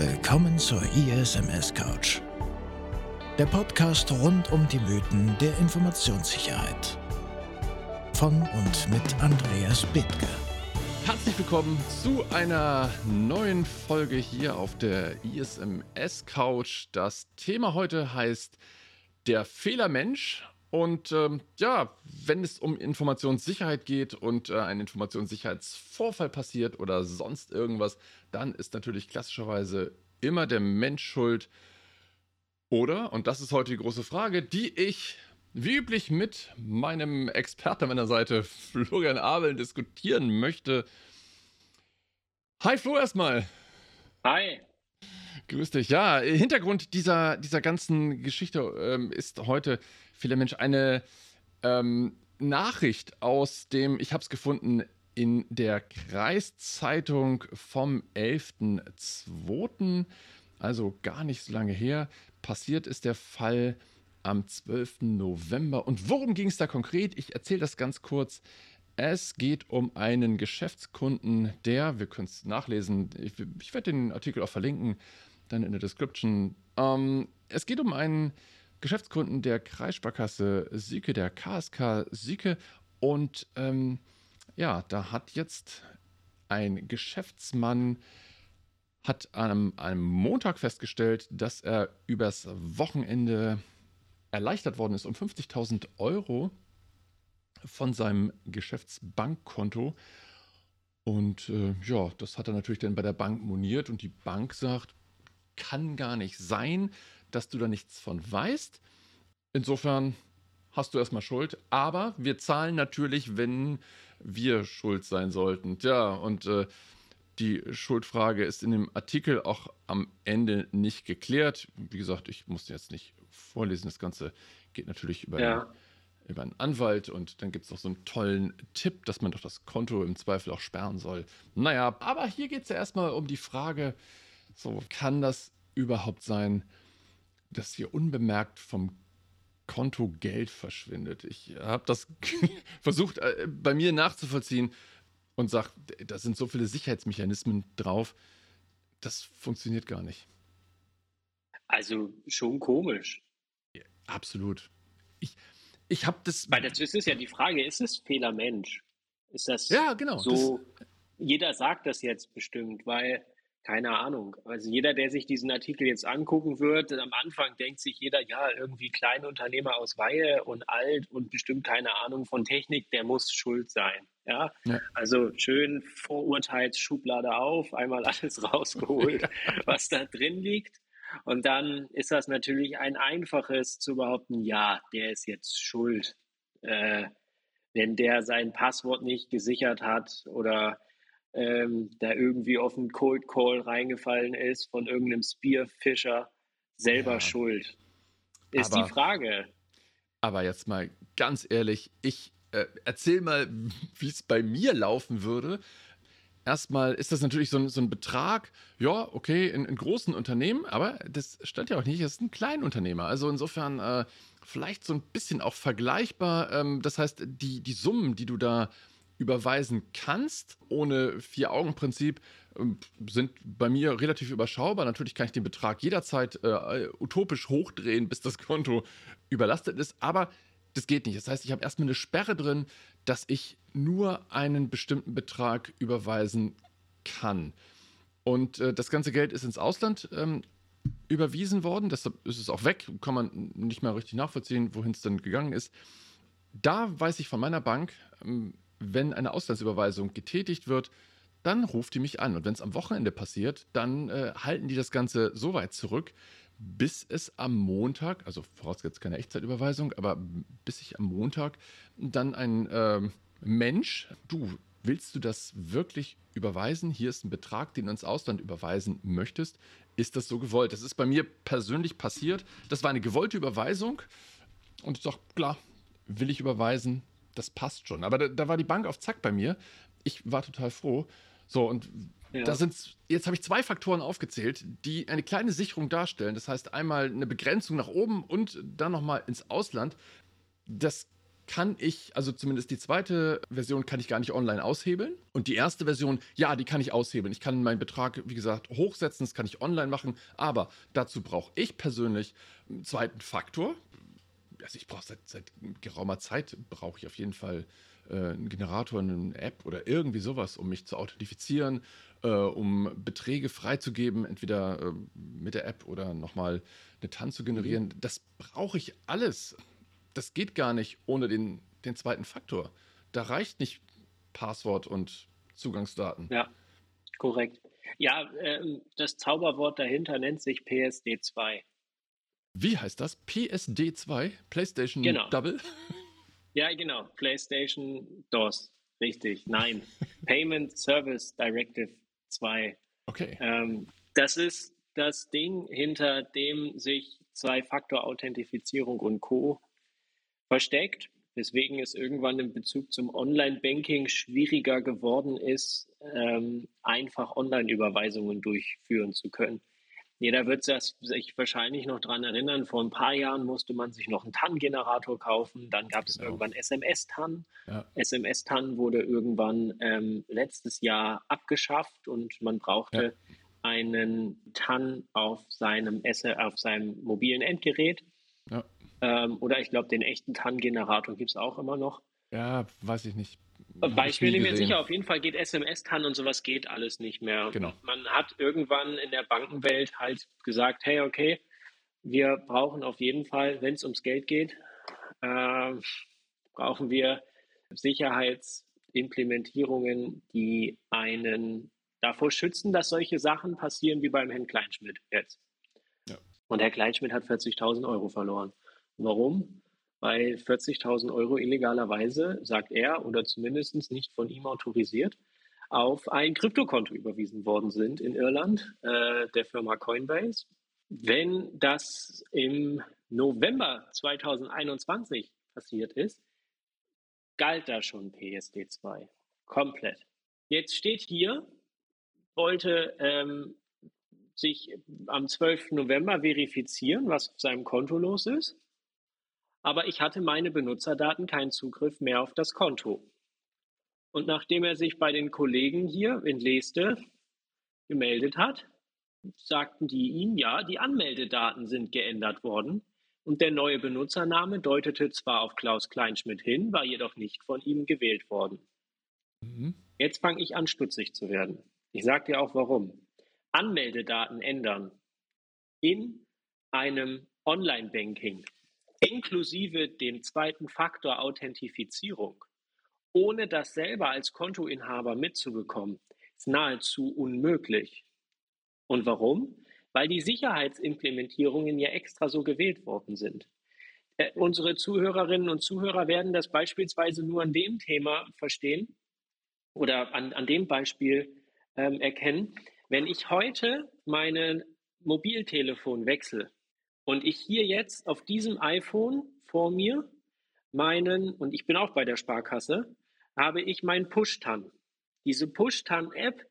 Willkommen zur ISMS Couch. Der Podcast rund um die Mythen der Informationssicherheit. Von und mit Andreas Bethke. Herzlich willkommen zu einer neuen Folge hier auf der ISMS Couch. Das Thema heute heißt der Fehlermensch und ähm, ja, wenn es um Informationssicherheit geht und äh, ein Informationssicherheitsvorfall passiert oder sonst irgendwas, dann ist natürlich klassischerweise immer der Mensch schuld. Oder, und das ist heute die große Frage, die ich wie üblich mit meinem Experten an meiner Seite, Florian Abel, diskutieren möchte. Hi Flo erstmal. Hi. Grüß dich. Ja, Hintergrund dieser, dieser ganzen Geschichte ähm, ist heute vieler Mensch eine ähm, Nachricht aus dem, ich habe es gefunden, in der Kreiszeitung vom 11.02., also gar nicht so lange her, passiert ist der Fall am 12. November. Und worum ging es da konkret? Ich erzähle das ganz kurz. Es geht um einen Geschäftskunden, der, wir können es nachlesen, ich, ich werde den Artikel auch verlinken, dann in der Description. Ähm, es geht um einen Geschäftskunden der Kreissparkasse Sieke, der KSK Sieke. Und ähm, ja, da hat jetzt ein Geschäftsmann hat an einem Montag festgestellt, dass er übers Wochenende erleichtert worden ist um 50.000 Euro von seinem Geschäftsbankkonto. Und äh, ja, das hat er natürlich dann bei der Bank moniert und die Bank sagt, kann gar nicht sein dass du da nichts von weißt. Insofern hast du erstmal Schuld, aber wir zahlen natürlich, wenn wir schuld sein sollten. Ja, und äh, die Schuldfrage ist in dem Artikel auch am Ende nicht geklärt. Wie gesagt, ich muss jetzt nicht vorlesen. Das Ganze geht natürlich über, ja. Über einen Anwalt und dann gibt es noch so einen tollen Tipp, dass man doch das Konto im Zweifel auch sperren soll. Naja, aber hier geht es ja erstmal um die Frage, so kann das überhaupt sein, dass hier unbemerkt vom Konto Geld verschwindet. Ich habe das versucht äh, bei mir nachzuvollziehen und sage, da sind so viele Sicherheitsmechanismen drauf, das funktioniert gar nicht. Also schon komisch. Ja, absolut. Ich, ich habe das. Weil das ist ja die Frage, ist es Fehler Mensch? Ist das ja, genau, so? Das, jeder sagt das jetzt bestimmt, weil keine Ahnung. Also jeder, der sich diesen Artikel jetzt angucken wird, am Anfang denkt sich jeder, ja, irgendwie Kleinunternehmer aus Weihe und alt und bestimmt keine Ahnung von Technik, der muss schuld sein. Ja, ja. also schön Vorurteilsschublade auf, einmal alles rausgeholt, was da drin liegt. Und dann ist das natürlich ein einfaches zu behaupten, ja, der ist jetzt schuld, äh, wenn der sein Passwort nicht gesichert hat oder ähm, da irgendwie auf einen Cold Call reingefallen ist von irgendeinem Spearfischer, selber ja. schuld. Ist aber, die Frage. Aber jetzt mal ganz ehrlich, ich äh, erzähl mal, wie es bei mir laufen würde. Erstmal ist das natürlich so ein, so ein Betrag, ja, okay, in, in, großen Unternehmen, aber das stand ja auch nicht, das ist ein Kleinunternehmer. Also insofern äh, vielleicht so ein bisschen auch vergleichbar. Ähm, das heißt, die, die Summen, die du da überweisen kannst, ohne Vier-Augen-Prinzip, ähm, sind bei mir relativ überschaubar. Natürlich kann ich den Betrag jederzeit äh, utopisch hochdrehen, bis das Konto überlastet ist, aber das geht nicht. Das heißt, ich habe erstmal eine Sperre drin, dass ich nur einen bestimmten Betrag überweisen kann. Und äh, das ganze Geld ist ins Ausland ähm, überwiesen worden, deshalb ist es auch weg, kann man nicht mehr richtig nachvollziehen, wohin es dann gegangen ist. Da weiß ich von meiner Bank, ähm, wenn eine Auslandsüberweisung getätigt wird, dann ruft die mich an. Und wenn es am Wochenende passiert, dann äh, halten die das Ganze so weit zurück, bis es am Montag, also vorausgesetzt keine Echtzeitüberweisung, aber bis ich am Montag dann ein äh, Mensch, du, willst du das wirklich überweisen? Hier ist ein Betrag, den du ins Ausland überweisen möchtest. Ist das so gewollt? Das ist bei mir persönlich passiert. Das war eine gewollte Überweisung. Und ich sage, klar, will ich überweisen, das passt schon. Aber da, da, war die Bank auf Zack bei mir. Ich war total froh. So, und ja. da sind, jetzt habe ich zwei Faktoren aufgezählt, die eine kleine Sicherung darstellen. Das heißt, einmal eine Begrenzung nach oben und dann nochmal ins Ausland. Das kann ich, also zumindest die zweite Version kann ich gar nicht online aushebeln. Und die erste Version, ja, die kann ich aushebeln. Ich kann meinen Betrag, wie gesagt, hochsetzen, das kann ich online machen. Aber dazu brauche ich persönlich einen zweiten Faktor. Also ich brauche seit, seit geraumer Zeit, brauche ich auf jeden Fall äh, einen Generator, eine App oder irgendwie sowas, um mich zu authentifizieren, äh, um Beträge freizugeben, entweder äh, mit der App oder nochmal eine TAN zu generieren. Mhm. Das brauche ich alles das geht gar nicht ohne den, den zweiten Faktor. Da reicht nicht Passwort und Zugangsdaten. Ja, korrekt. Ja, ähm, das Zauberwort dahinter nennt sich PSD2. Wie heißt das? PSD2? PlayStation genau. Double? Ja, genau. PlayStation DOS. Richtig. Nein. Payment Service Directive 2. Okay. Ähm, das ist das Ding, hinter dem sich Zwei-Faktor-Authentifizierung und Co versteckt, weswegen es irgendwann im Bezug zum Online-Banking schwieriger geworden ist, ähm, einfach Online-Überweisungen durchführen zu können. Jeder wird sich wahrscheinlich noch daran erinnern, vor ein paar Jahren musste man sich noch einen TAN-Generator kaufen, dann gab es genau. irgendwann SMS-TAN. Ja. SMS-TAN wurde irgendwann ähm, letztes Jahr abgeschafft und man brauchte ja. einen TAN auf seinem, auf seinem mobilen Endgerät. Ja. Ähm, oder ich glaube, den echten TAN-Generator gibt es auch immer noch. Ja, weiß ich nicht. Beispiel bin mir sicher, auf jeden Fall geht SMS-TAN und sowas geht alles nicht mehr. Genau. Man hat irgendwann in der Bankenwelt halt gesagt, hey, okay, wir brauchen auf jeden Fall, wenn es ums Geld geht, äh, brauchen wir Sicherheitsimplementierungen, die einen davor schützen, dass solche Sachen passieren wie beim Herrn Kleinschmidt jetzt. Ja. Und Herr Kleinschmidt hat 40.000 Euro verloren. Warum? Weil 40.000 Euro illegalerweise, sagt er, oder zumindest nicht von ihm autorisiert, auf ein Kryptokonto überwiesen worden sind in Irland, äh, der Firma Coinbase. Wenn das im November 2021 passiert ist, galt da schon PSD2 komplett. Jetzt steht hier, wollte ähm, sich am 12. November verifizieren, was auf seinem Konto los ist aber ich hatte meine Benutzerdaten keinen Zugriff mehr auf das Konto. Und nachdem er sich bei den Kollegen hier in Leste gemeldet hat, sagten die ihm, ja, die Anmeldedaten sind geändert worden und der neue Benutzername deutete zwar auf Klaus Kleinschmidt hin, war jedoch nicht von ihm gewählt worden. Mhm. Jetzt fange ich an, stutzig zu werden. Ich sage dir auch warum. Anmeldedaten ändern in einem Online-Banking inklusive dem zweiten Faktor Authentifizierung, ohne das selber als Kontoinhaber mitzubekommen, ist nahezu unmöglich. Und warum? Weil die Sicherheitsimplementierungen ja extra so gewählt worden sind. Äh, unsere Zuhörerinnen und Zuhörer werden das beispielsweise nur an dem Thema verstehen oder an, an dem Beispiel ähm, erkennen. Wenn ich heute mein Mobiltelefon wechsle, und ich hier jetzt auf diesem iPhone vor mir meinen, und ich bin auch bei der Sparkasse, habe ich mein Push-Tan. Diese Push-Tan-App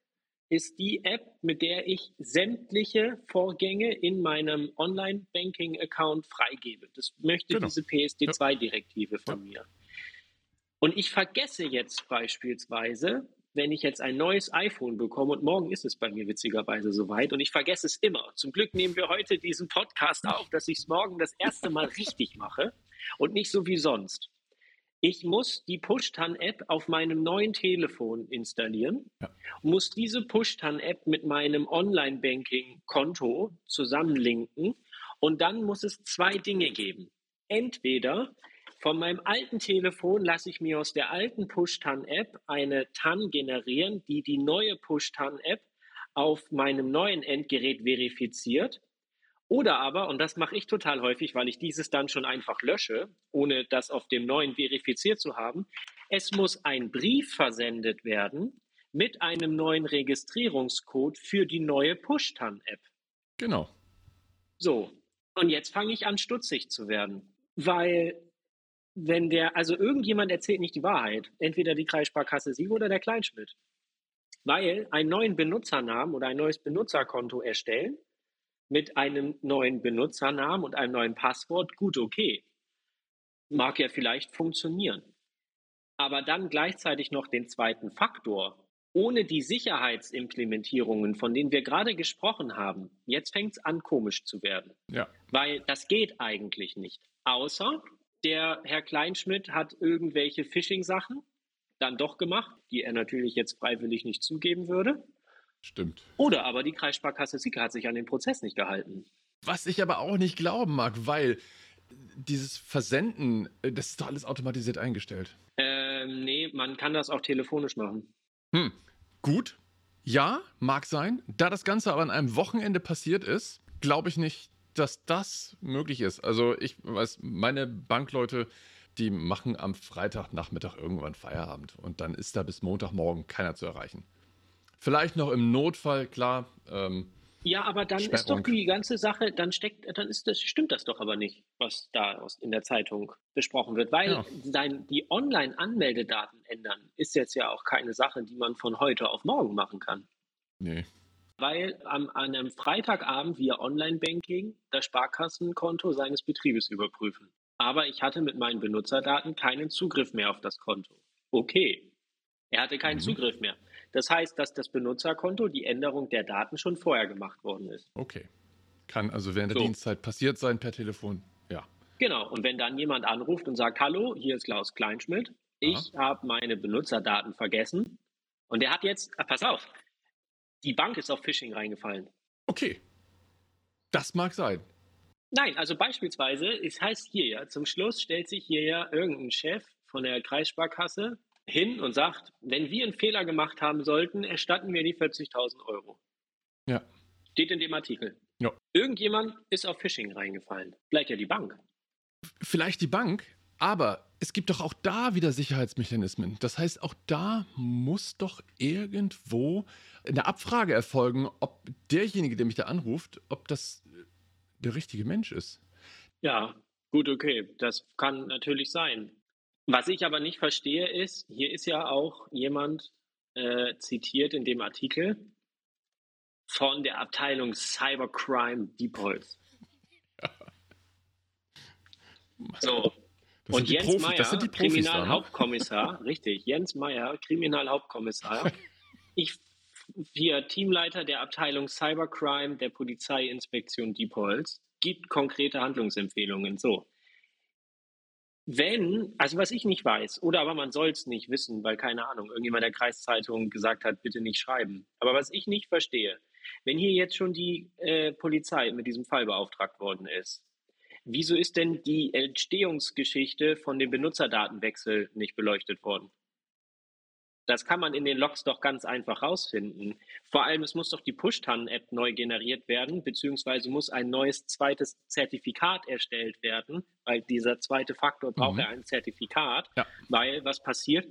ist die App, mit der ich sämtliche Vorgänge in meinem Online-Banking-Account freigebe. Das möchte genau. diese PSD2-Direktive von ja. mir. Und ich vergesse jetzt beispielsweise, wenn ich jetzt ein neues iPhone bekomme und morgen ist es bei mir witzigerweise soweit und ich vergesse es immer. Zum Glück nehmen wir heute diesen Podcast auf, dass ich es morgen das erste Mal richtig mache und nicht so wie sonst. Ich muss die Pushtan-App auf meinem neuen Telefon installieren, ja. muss diese Pushtan-App mit meinem Online-Banking-Konto zusammenlinken und dann muss es zwei Dinge geben. Entweder von meinem alten Telefon lasse ich mir aus der alten Push-TAN-App eine TAN generieren, die die neue Push-TAN-App auf meinem neuen Endgerät verifiziert. Oder aber, und das mache ich total häufig, weil ich dieses dann schon einfach lösche, ohne das auf dem neuen verifiziert zu haben, es muss ein Brief versendet werden mit einem neuen Registrierungscode für die neue Push-TAN-App. Genau. So, und jetzt fange ich an, stutzig zu werden, weil wenn der, also irgendjemand erzählt nicht die Wahrheit, entweder die Kreissparkasse Sieg oder der Kleinschmidt. Weil einen neuen Benutzernamen oder ein neues Benutzerkonto erstellen mit einem neuen Benutzernamen und einem neuen Passwort, gut, okay. mag ja vielleicht funktionieren. Aber dann gleichzeitig noch den zweiten Faktor, ohne die Sicherheitsimplementierungen, von denen wir gerade gesprochen haben, jetzt fängt es an, komisch zu werden. Ja. Weil das geht eigentlich nicht. Außer der Herr Kleinschmidt hat irgendwelche Phishing-Sachen dann doch gemacht, die er natürlich jetzt freiwillig nicht zugeben würde. Stimmt. Oder aber die Kreissparkasse Sieke hat sich an den Prozess nicht gehalten. Was ich aber auch nicht glauben mag, weil dieses Versenden, äh, das ist doch alles automatisiert eingestellt. Ähm, nee, man kann das auch telefonisch machen. Hm, gut. Ja, mag sein. Da das Ganze aber an einem Wochenende passiert ist, glaube ich nicht, dass das möglich ist. Also ich weiß, meine Bankleute, die machen am Freitagnachmittag irgendwann Feierabend und dann ist da bis Montagmorgen keiner zu erreichen. Vielleicht noch im Notfall, klar. Ähm, ja, aber dann Sperrung. ist doch die ganze Sache, dann steckt, dann ist das, stimmt das doch aber nicht, was da in der Zeitung besprochen wird, weil ja. dein, die Online-Anmeldedaten ändern ist jetzt ja auch keine Sache, die man von heute auf morgen machen kann. Nee. Weil am, an einem Freitagabend via Online-Banking das Sparkassenkonto seines Betriebes überprüfen. Aber ich hatte mit meinen Benutzerdaten keinen Zugriff mehr auf das Konto. Okay. Er hatte keinen mhm. Zugriff mehr. Das heißt, dass das Benutzerkonto, die Änderung der Daten schon vorher gemacht worden ist. Okay. Kann also während der so. Dienstzeit passiert sein per Telefon. Ja. Genau. Und wenn dann jemand anruft und sagt, hallo, hier ist Klaus Kleinschmidt, ich habe meine Benutzerdaten vergessen und der hat jetzt, ah, pass auf, die Bank ist auf Phishing reingefallen. Okay. Das mag sein. Nein, also beispielsweise, es heißt hier ja, zum Schluss stellt sich hier ja irgendein Chef von der Kreissparkasse hin und sagt, wenn wir einen Fehler gemacht haben sollten, erstatten wir die 40.000 Euro. Ja. Steht in dem Artikel. Ja. Irgendjemand ist auf Phishing reingefallen. Vielleicht ja die Bank. Vielleicht die Bank, aber es gibt doch auch da wieder Sicherheitsmechanismen. Das heißt, auch da muss doch irgendwo eine Abfrage erfolgen, ob derjenige, der mich da anruft, ob das der richtige Mensch ist. Ja, gut, okay. Das kann natürlich sein. Was ich aber nicht verstehe ist, hier ist ja auch jemand äh, zitiert in dem Artikel von der Abteilung Cybercrime Diepholz. Ja. So. Das Und Jens Profi, Meyer, Kriminalhauptkommissar, richtig, Jens Meyer, Kriminalhauptkommissar, ich hier Teamleiter der Abteilung Cybercrime der Polizeiinspektion Diepholz, gibt konkrete Handlungsempfehlungen. So. Wenn, also was ich nicht weiß, oder aber man soll es nicht wissen, weil keine Ahnung, irgendjemand der Kreiszeitung gesagt hat, bitte nicht schreiben. Aber was ich nicht verstehe, wenn hier jetzt schon die äh, Polizei mit diesem Fall beauftragt worden ist, wieso ist denn die Entstehungsgeschichte von dem Benutzerdatenwechsel nicht beleuchtet worden? Das kann man in den Logs doch ganz einfach rausfinden. Vor allem, es muss doch die Push-Tan-App neu generiert werden, beziehungsweise muss ein neues zweites Zertifikat erstellt werden, weil dieser zweite Faktor braucht mhm. ja ein Zertifikat, ja. weil was passiert?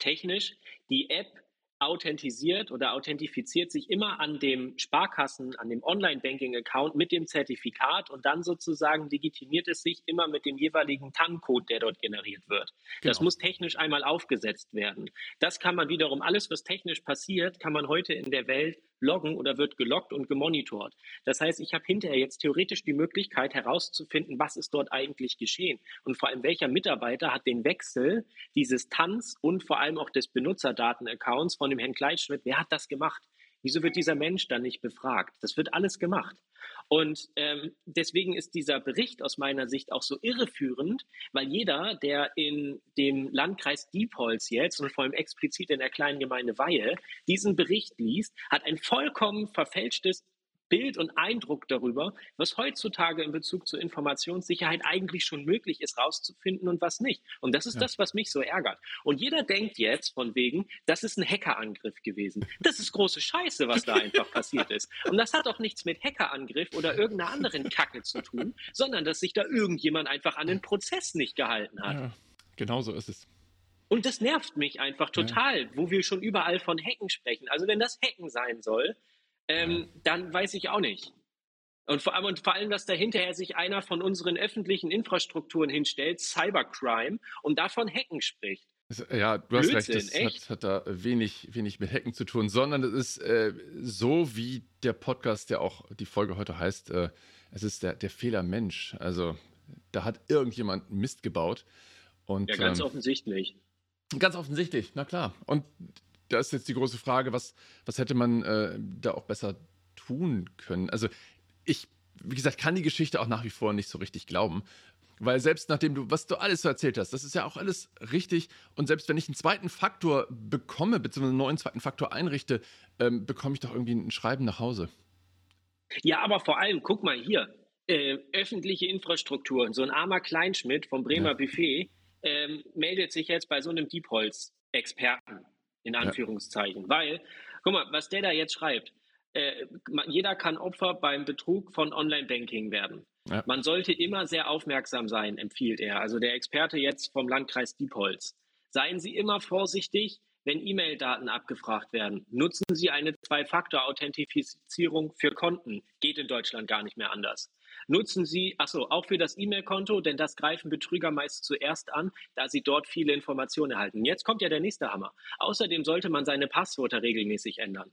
Technisch, die App authentisiert oder authentifiziert sich immer an dem Sparkassen, an dem Online-Banking-Account mit dem Zertifikat und dann sozusagen legitimiert es sich immer mit dem jeweiligen TAN-Code, der dort generiert wird. Genau. Das muss technisch einmal aufgesetzt werden. Das kann man wiederum, alles was technisch passiert, kann man heute in der Welt loggen oder wird geloggt und gemonitort. Das heißt, ich habe hinterher jetzt theoretisch die Möglichkeit herauszufinden, was ist dort eigentlich geschehen und vor allem welcher Mitarbeiter hat den Wechsel dieses TANs und vor allem auch des Benutzerdatenaccounts von dem Herrn Kleitschmidt, wer hat das gemacht? Wieso wird dieser Mensch dann nicht befragt? Das wird alles gemacht. Und ähm, deswegen ist dieser Bericht aus meiner Sicht auch so irreführend, weil jeder, der in dem Landkreis Diepholz jetzt und vor allem explizit in der kleinen Gemeinde Weihe diesen Bericht liest, hat ein vollkommen verfälschtes Bild und Eindruck darüber, was heutzutage in Bezug zur Informationssicherheit eigentlich schon möglich ist, rauszufinden und was nicht. Und das ist ja. das, was mich so ärgert. Und jeder denkt jetzt von wegen, das ist ein Hackerangriff gewesen. Das ist große Scheiße, was da einfach passiert ist. Und das hat auch nichts mit Hackerangriff oder irgendeiner anderen Kacke zu tun, sondern dass sich da irgendjemand einfach an den Prozess nicht gehalten hat. Ja, genau so ist es. Und das nervt mich einfach total, ja. wo wir schon überall von Hacken sprechen. Also wenn das Hacken sein soll, ähm, dann weiß ich auch nicht. Und vor, allem, und vor allem, dass da hinterher sich einer von unseren öffentlichen Infrastrukturen hinstellt, Cybercrime, und davon Hacken spricht. Ja, du hast Blödsinn, recht, das hat, hat, da wenig, wenig mit Hacken zu tun, sondern es ist äh, so, wie der Podcast, der auch die Folge heute heißt, äh, es ist der, der Fehler Mensch. Also da hat irgendjemand Mist gebaut. Und, ja, ganz ähm, offensichtlich. Ganz offensichtlich, na klar. Und da ist jetzt die große Frage, was, was hätte man äh, da auch besser tun können? Also ich, wie gesagt, kann die Geschichte auch nach wie vor nicht so richtig glauben. Weil selbst nachdem du, was du alles so erzählt hast, das ist ja auch alles richtig. Und selbst wenn ich einen zweiten Faktor bekomme, beziehungsweise einen neuen zweiten Faktor einrichte, ähm, bekomme ich doch irgendwie ein Schreiben nach Hause. Ja, aber vor allem, guck mal hier, äh, öffentliche Infrastruktur. So ein armer Kleinschmidt vom Bremer ja. Buffet ähm, meldet sich jetzt bei so einem Diepholz-Experten, in Anführungszeichen. Ja. Weil, guck mal, was der da jetzt schreibt, äh, jeder kann Opfer beim Betrug von Online-Banking werden. Ja. Man sollte immer sehr aufmerksam sein, empfiehlt er. Also der Experte jetzt vom Landkreis Diepholz. Seien Sie immer vorsichtig, wenn E-Mail-Daten abgefragt werden. Nutzen Sie eine Zwei-Faktor-Authentifizierung für Konten. Geht in Deutschland gar nicht mehr anders. Nutzen Sie, achso, auch für das E-Mail-Konto, denn das greifen Betrüger meist zuerst an, da sie dort viele Informationen erhalten. Jetzt kommt ja der nächste Hammer. Außerdem sollte man seine Passwörter regelmäßig ändern.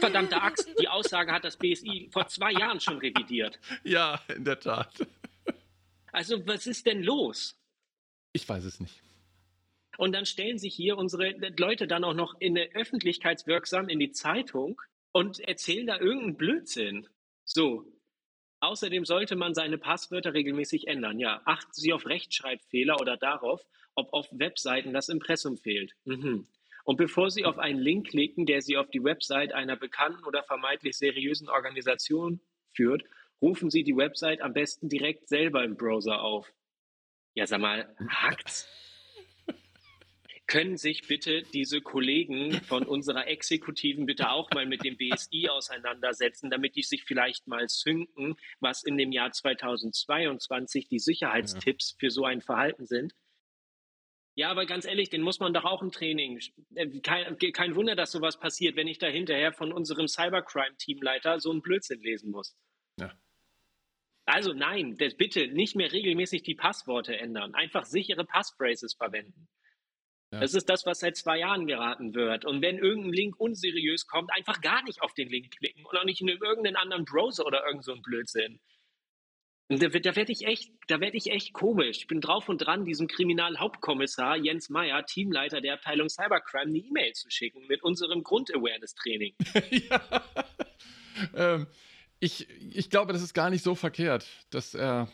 Verdammte Axt, die Aussage hat das BSI vor zwei Jahren schon revidiert. Ja, in der Tat. Also, was ist denn los? Ich weiß es nicht. Und dann stellen sich hier unsere Leute dann auch noch in der öffentlichkeitswirksam in die Zeitung und erzählen da irgendeinen Blödsinn. So. Außerdem sollte man seine Passwörter regelmäßig ändern. Ja, achten Sie auf Rechtschreibfehler oder darauf, ob auf Webseiten das Impressum fehlt. Mhm. Und bevor Sie auf einen Link klicken, der Sie auf die Website einer bekannten oder vermeintlich seriösen Organisation führt, rufen Sie die Website am besten direkt selber im Browser auf. Ja, sag mal, hackt's? Können sich bitte diese Kollegen von unserer Exekutiven bitte auch mal mit dem BSI auseinandersetzen, damit die sich vielleicht mal zünken, was in dem Jahr 2022 die Sicherheitstipps für so ein Verhalten sind? Ja, aber ganz ehrlich, den muss man doch auch im Training. Äh, kein, kein Wunder, dass sowas passiert, wenn ich da hinterher von unserem Cybercrime-Teamleiter so einen Blödsinn lesen muss. Ja. Also nein, bitte nicht mehr regelmäßig die Passworte ändern. Einfach sichere Passphrases verwenden. Ja. Das ist das, was seit zwei Jahren geraten wird. Und wenn irgendein Link unseriös kommt, einfach gar nicht auf den Link klicken und auch nicht in irgendeinen anderen Browser oder irgend so ein Blödsinn. Und da, da werde ich echt, da werde ich echt komisch. Ich bin drauf und dran, diesem Kriminalhauptkommissar Jens Meyer, Teamleiter der Abteilung Cybercrime, eine E-Mail zu schicken mit unserem Grund-Awareness-Training. ja. ähm, ich, ich glaube, das ist gar nicht so verkehrt, dass er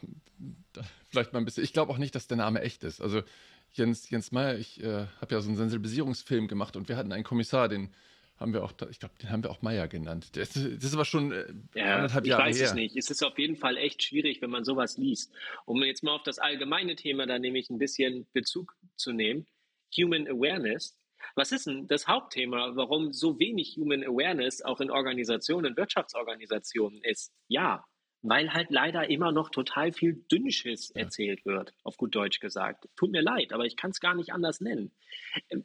vielleicht mal ein bisschen. Ich glaube auch nicht, dass der Name echt ist. Also Jens, Jens Meyer, ich äh, habe ja so einen Sensibilisierungsfilm gemacht und wir hatten einen Kommissar, den haben wir auch, ich glaube, den haben wir auch Meier genannt. Das, das ist aber schon äh, ja, anderthalb Jahre her. Ich weiß es nicht. Es ist auf jeden Fall echt schwierig, wenn man sowas liest. Um jetzt mal auf das allgemeine Thema da nämlich ein bisschen Bezug zu nehmen. Human Awareness. Was ist denn das Hauptthema, warum so wenig Human Awareness auch in Organisationen, Wirtschaftsorganisationen ist? Ja, weil halt leider immer noch total viel Dünnschiss ja. erzählt wird, auf gut Deutsch gesagt. Tut mir leid, aber ich kann es gar nicht anders nennen.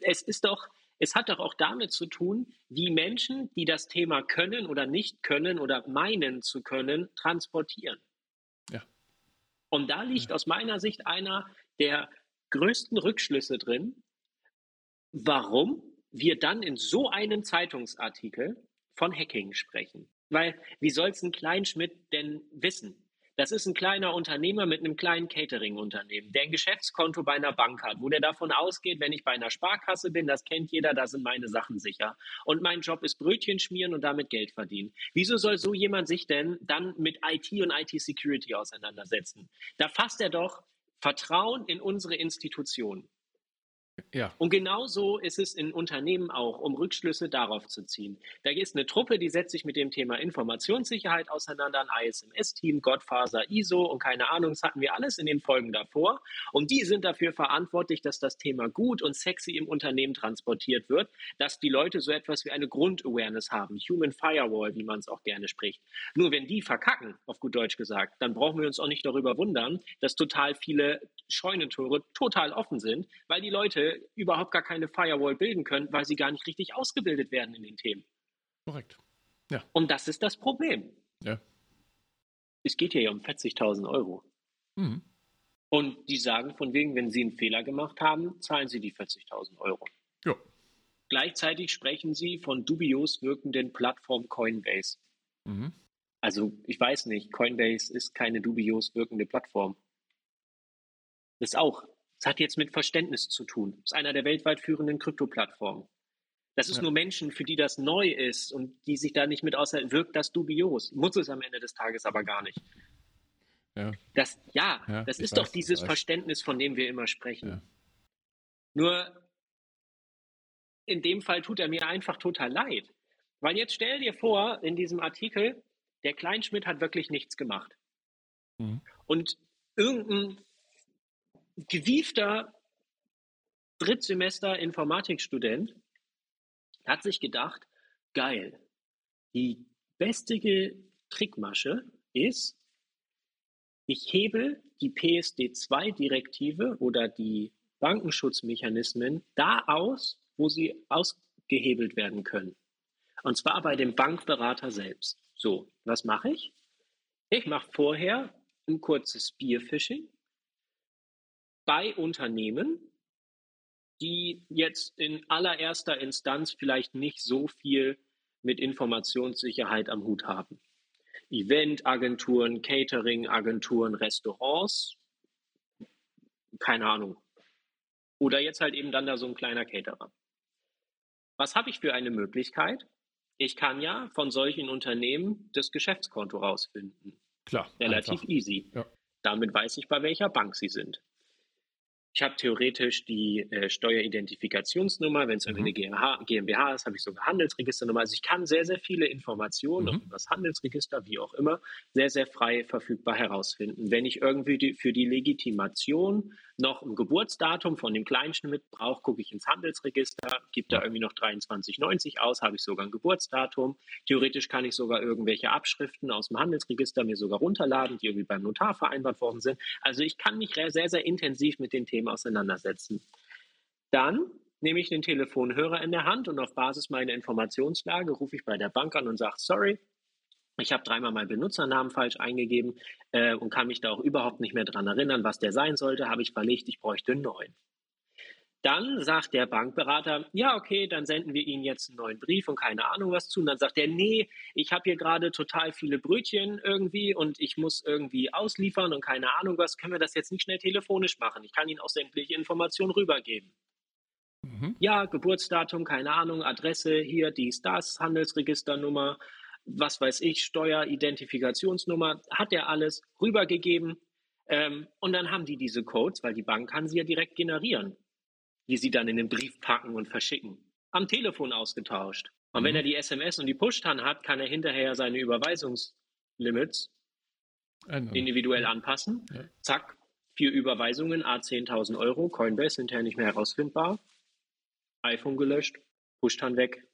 Es ist doch, es hat doch auch damit zu tun, wie Menschen, die das Thema können oder nicht können oder meinen zu können, transportieren. Ja. Und da liegt ja. aus meiner Sicht einer der größten Rückschlüsse drin, warum wir dann in so einem Zeitungsartikel von Hacking sprechen. Weil wie soll es ein Kleinschmidt denn wissen? Das ist ein kleiner Unternehmer mit einem kleinen Catering-Unternehmen, der ein Geschäftskonto bei einer Bank hat, wo der davon ausgeht, wenn ich bei einer Sparkasse bin, das kennt jeder, da sind meine Sachen sicher. Und mein Job ist Brötchen schmieren und damit Geld verdienen. Wieso soll so jemand sich denn dann mit IT und IT-Security auseinandersetzen? Da fasst er doch Vertrauen in unsere Institutionen. Ja. Und genauso ist es in Unternehmen auch, um Rückschlüsse darauf zu ziehen. Da ist eine Truppe, die setzt sich mit dem Thema Informationssicherheit auseinander, ein ISMS-Team, Godfather, ISO und keine Ahnung, das hatten wir alles in den Folgen davor. Und die sind dafür verantwortlich, dass das Thema gut und sexy im Unternehmen transportiert wird, dass die Leute so etwas wie eine Grundawareness haben, Human Firewall, wie man es auch gerne spricht. Nur wenn die verkacken, auf gut Deutsch gesagt, dann brauchen wir uns auch nicht darüber wundern, dass total viele Scheunentore total offen sind, weil die Leute überhaupt gar keine Firewall bilden können, weil sie gar nicht richtig ausgebildet werden in den Themen. Korrekt. Ja. Und das ist das Problem. Ja. Es geht hier ja um 40.000 Euro. Mhm. Und die sagen von wegen, wenn sie einen Fehler gemacht haben, zahlen sie die 40.000 Euro. Ja. Gleichzeitig sprechen sie von dubios wirkenden Plattform Coinbase. Mhm. Also ich weiß nicht, Coinbase ist keine dubios wirkende Plattform. Das ist auch, das hat jetzt mit Verständnis zu tun. Das ist einer der weltweit führenden Krypto-Plattformen. Das ist ja. nur Menschen, für die das neu ist und die sich da nicht mit außer wirkt das dubios. Muss es am Ende des Tages aber gar nicht. Ja, das, ja, ja das ist weiß, doch dieses Verständnis, von dem wir immer sprechen. Ja. Nur in dem Fall tut er mir einfach total leid. Weil jetzt stell dir vor, in diesem Artikel, der Kleinschmidt hat wirklich nichts gemacht. Mhm. Und irgendein gewiefter Drittsemester Informatikstudent hat sich gedacht, geil, die beste Trickmasche ist, ich hebe die PSD2-Direktive oder die Bankenschutzmechanismen da aus, wo sie ausgehebelt werden können. Und zwar bei dem Bankberater selbst. So, was mache ich? Ich mache vorher ein kurzes Spearfishing bei Unternehmen, die jetzt in allererster Instanz vielleicht nicht so viel mit Informationssicherheit am Hut haben. Eventagenturen, Catering-Agenturen, Restaurants, keine Ahnung. Oder jetzt halt eben dann da so ein kleiner Caterer. Was habe ich für eine Möglichkeit? Ich kann ja von solchen Unternehmen das Geschäftskonto rausfinden. Klar. Relativ einfach. easy. Ja. Damit weiß ich, bei welcher Bank sie sind. Ich habe theoretisch die äh, Steueridentifikationsnummer, wenn es mhm. eine GmbH, GmbH ist, habe ich sogar Handelsregisternummer. Also ich kann sehr, sehr viele Informationen mhm. über das Handelsregister, wie auch immer, sehr, sehr frei verfügbar herausfinden. Wenn ich irgendwie die, für die Legitimation noch ein Geburtsdatum von dem Kleinschmidt brauche, gucke ich ins Handelsregister, gebe da irgendwie noch 2390 aus, habe ich sogar ein Geburtsdatum. Theoretisch kann ich sogar irgendwelche Abschriften aus dem Handelsregister mir sogar runterladen, die irgendwie beim Notar vereinbart worden sind. Also ich kann mich sehr, sehr intensiv mit den Themen auseinandersetzen. Dann nehme ich den Telefonhörer in der Hand und auf Basis meiner Informationslage rufe ich bei der Bank an und sage, sorry, ich habe dreimal meinen Benutzernamen falsch eingegeben äh, und kann mich da auch überhaupt nicht mehr daran erinnern, was der sein sollte, habe ich verlegt, ich bräuchte einen neuen. Dann sagt der Bankberater, ja, okay, dann senden wir Ihnen jetzt einen neuen Brief und keine Ahnung was zu. Und dann sagt er, nee, ich habe hier gerade total viele Brötchen irgendwie und ich muss irgendwie ausliefern und keine Ahnung was. Können wir das jetzt nicht schnell telefonisch machen? Ich kann Ihnen auch sämtliche Informationen rübergeben. Mhm. Ja, Geburtsdatum, keine Ahnung, Adresse, hier, dies, das, Handelsregisternummer, was weiß ich, Steueridentifikationsnummer, hat er alles rübergegeben. Ähm, und dann haben die diese Codes, weil die Bank kann sie ja direkt generieren die sie dann in den Brief packen und verschicken. Am Telefon ausgetauscht. Und mhm. wenn er die SMS und die Push-Tan hat, kann er hinterher seine Überweisungslimits Ändern. individuell anpassen. Ja. Zack, vier Überweisungen, a 10.000 Euro, Coinbase hinterher nicht mehr herausfindbar, iPhone gelöscht, Push-Tan weg,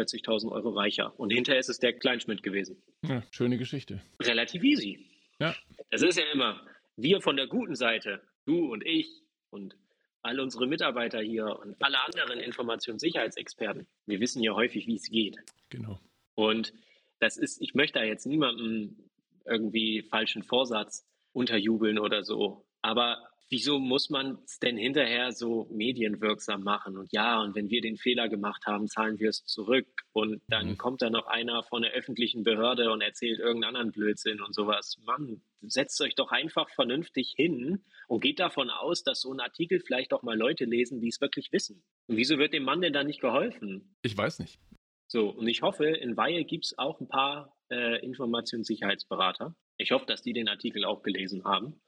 40.000 Euro reicher. Und hinterher ist es der Kleinschmidt gewesen. Ja, schöne Geschichte. Relativ easy. Ja. Das ist ja immer, wir von der guten Seite, du und ich und all unsere Mitarbeiter hier und alle anderen Informationssicherheitsexperten, wir wissen ja häufig, wie es geht. Genau. Und das ist, ich möchte da jetzt niemandem irgendwie falschen Vorsatz unterjubeln oder so. Aber wieso muss man es denn hinterher so medienwirksam machen? Und ja, und wenn wir den Fehler gemacht haben, zahlen wir es zurück. Und dann mhm. kommt da noch einer von der öffentlichen Behörde und erzählt irgendeinen anderen Blödsinn und sowas. Mann, setzt euch doch einfach vernünftig hin und geht davon aus, dass so ein Artikel vielleicht auch mal Leute lesen, die es wirklich wissen. Und wieso wird dem Mann denn da nicht geholfen? Ich weiß nicht. So, und ich hoffe, in Weihe gibt es auch ein paar äh, Informationssicherheitsberater. Ich hoffe, dass die den Artikel auch gelesen haben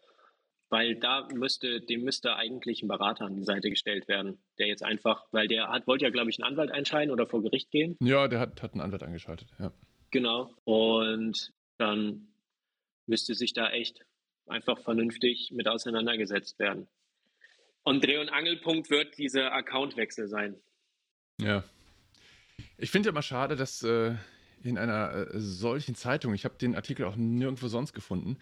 weil da müsste, dem müsste eigentlich ein Berater an die Seite gestellt werden, der jetzt einfach, weil der hat, wollte ja, glaube ich, einen Anwalt einschalten oder vor Gericht gehen. Ja, der hat, hat einen Anwalt eingeschaltet, ja. Genau. Und dann müsste sich da echt einfach vernünftig mit auseinandergesetzt werden. Und Dreh- und Angelpunkt wird dieser Accountwechsel sein. Ja. Ich finde ja immer schade, dass äh, in einer äh, solchen Zeitung, ich habe den Artikel auch nirgendwo sonst gefunden,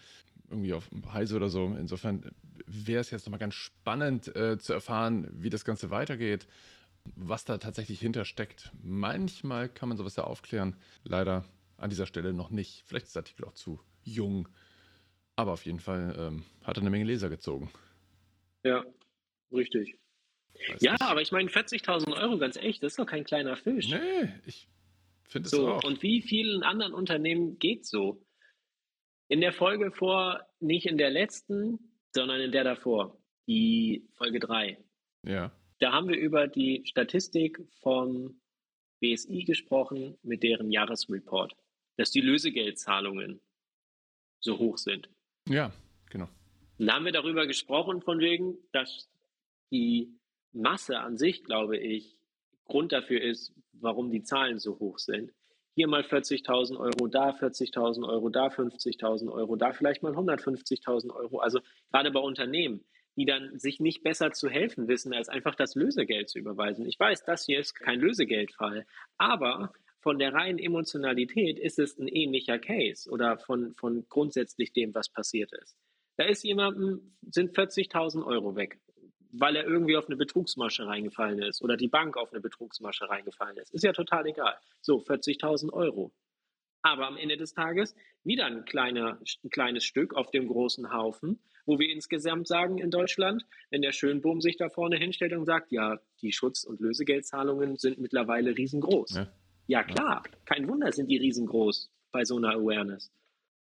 irgendwie auf Heise oder so. Insofern wäre es jetzt nochmal ganz spannend äh, zu erfahren, wie das Ganze weitergeht, was da tatsächlich hintersteckt. Manchmal kann man sowas ja aufklären. Leider an dieser Stelle noch nicht. Vielleicht ist der Artikel auch zu jung. Aber auf jeden Fall ähm, hat er eine Menge Leser gezogen. Ja, richtig. Ja, nicht. aber ich meine, 40.000 Euro, ganz echt, das ist doch kein kleiner Fisch. Nee, ich finde es so, auch. Und wie vielen anderen Unternehmen geht so? In der Folge vor, nicht in der letzten, sondern in der davor. die Folge 3. Ja. Da haben wir über die Statistik vom BSI gesprochen mit deren Jahresreport, dass die Lösegeldzahlungen so hoch sind. Ja, genau. Und da haben wir darüber gesprochen, von wegen, dass die Masse an sich, glaube ich, Grund dafür ist, warum die Zahlen so hoch sind. Hier mal 40.000 Euro, da 40.000 Euro, da 50.000 Euro, da vielleicht mal 150.000 Euro. Also gerade bei Unternehmen, die dann sich nicht besser zu helfen wissen, als einfach das Lösegeld zu überweisen. Ich weiß, das hier ist kein Lösegeldfall, aber von der reinen Emotionalität ist es ein ähnlicher Case oder von, von grundsätzlich dem, was passiert ist. Da ist jemandem, sind 40.000 Euro weg, weil er irgendwie auf eine Betrugsmasche reingefallen ist oder die Bank auf eine Betrugsmasche reingefallen ist. Ist ja total egal. So, 40.000 Euro. Aber am Ende des Tages wieder ein, kleiner, ein kleines Stück auf dem großen Haufen, wo wir insgesamt sagen in Deutschland, wenn der Schönbohm sich da vorne hinstellt und sagt, ja, die Schutz- und Lösegeldzahlungen sind mittlerweile riesengroß. Ja. ja, klar, kein Wunder sind die riesengroß bei so einer Awareness.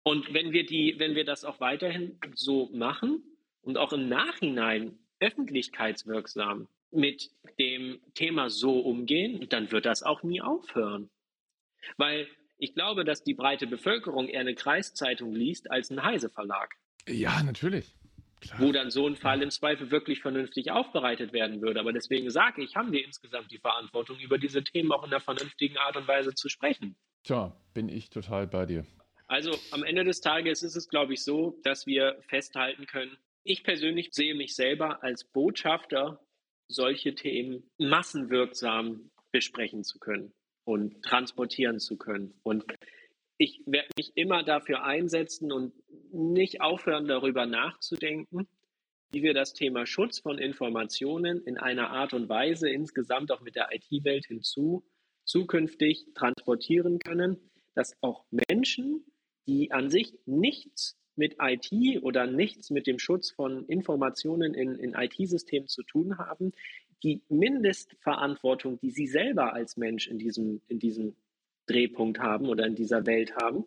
Und wenn wir, die, wenn wir das auch weiterhin so machen und auch im Nachhinein öffentlichkeitswirksam mit dem Thema so umgehen, dann wird das auch nie aufhören. Weil ich glaube, dass die breite Bevölkerung eher eine Kreiszeitung liest als einen Heise-Verlag. Ja, natürlich. Klar. Wo dann so ein Fall im Zweifel wirklich vernünftig aufbereitet werden würde. Aber deswegen sage ich, haben wir insgesamt die Verantwortung, über diese Themen auch in einer vernünftigen Art und Weise zu sprechen. Tja, bin ich total bei dir. Also am Ende des Tages ist es, glaube ich, so, dass wir festhalten können, ich persönlich sehe mich selber als Botschafter, solche Themen massenwirksam besprechen zu können und transportieren zu können. Und ich werde mich immer dafür einsetzen und nicht aufhören, darüber nachzudenken, wie wir das Thema Schutz von Informationen in einer Art und Weise insgesamt auch mit der IT-Welt hinzu zukünftig transportieren können, dass auch Menschen, die an sich nichts mit IT oder nichts mit dem Schutz von Informationen in, in IT-Systemen zu tun haben, die Mindestverantwortung, die sie selber als Mensch in diesem, in diesem Drehpunkt haben oder in dieser Welt haben,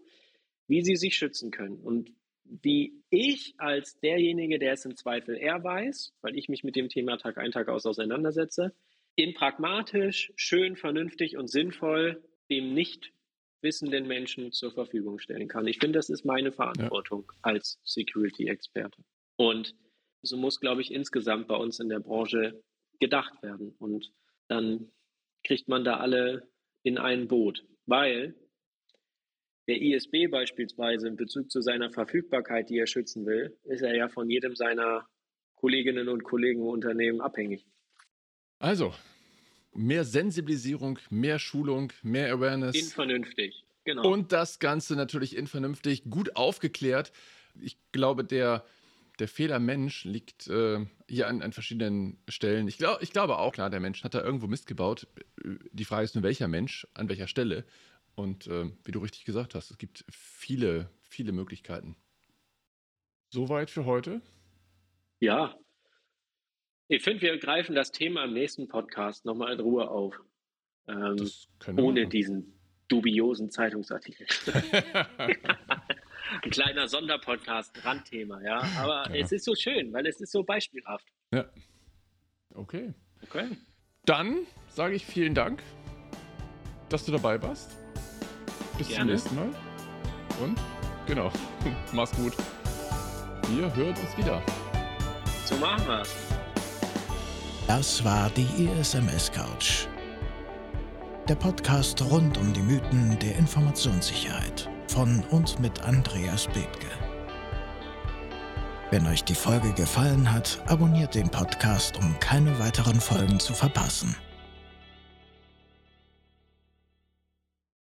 wie sie sich schützen können. Und wie ich als derjenige, der es im Zweifel eher weiß, weil ich mich mit dem Thema Tag ein, Tag aus auseinandersetze, in pragmatisch, schön, vernünftig und sinnvoll dem nicht wissenden Menschen zur Verfügung stellen kann. Ich finde, das ist meine Verantwortung ja. als Security-Experte. Und so muss, glaube ich, insgesamt bei uns in der Branche gedacht werden. Und dann kriegt man da alle in ein Boot, weil der ISB beispielsweise in Bezug zu seiner Verfügbarkeit, die er schützen will, ist er ja von jedem seiner Kolleginnen und Kollegen im Unternehmen abhängig. Also, mehr Sensibilisierung, mehr Schulung, mehr Awareness. In vernünftig, genau. Und das Ganze natürlich in vernünftig, gut aufgeklärt. Ich glaube, der, der Fehler Mensch liegt äh, hier an, an, verschiedenen Stellen. Ich, glaub, ich glaube auch, klar, der Mensch hat da irgendwo Mist gebaut. Die Frage ist nur, welcher Mensch, an welcher Stelle. Und äh, wie du richtig gesagt hast, es gibt viele, viele Möglichkeiten. Soweit für heute. Ja, ich finde, wir greifen das Thema im nächsten Podcast nochmal in Ruhe auf. Ähm, ohne diesen dubiosen Zeitungsartikel. Ein kleiner Sonderpodcast, Randthema, ja. Aber ja. es ist so schön, weil es ist so beispielhaft. Ja. Okay. Okay. Dann sage ich vielen Dank, dass du dabei warst. Bis Gerne. zum nächsten Mal. Und genau, mach's gut. Wir hören uns wieder. So machen wir's. Das war die ISMS Couch. Der Podcast rund um die Mythen der Informationssicherheit von und mit Andreas Bethke. Wenn euch die Folge gefallen hat, abonniert den Podcast, um keine weiteren Folgen zu verpassen.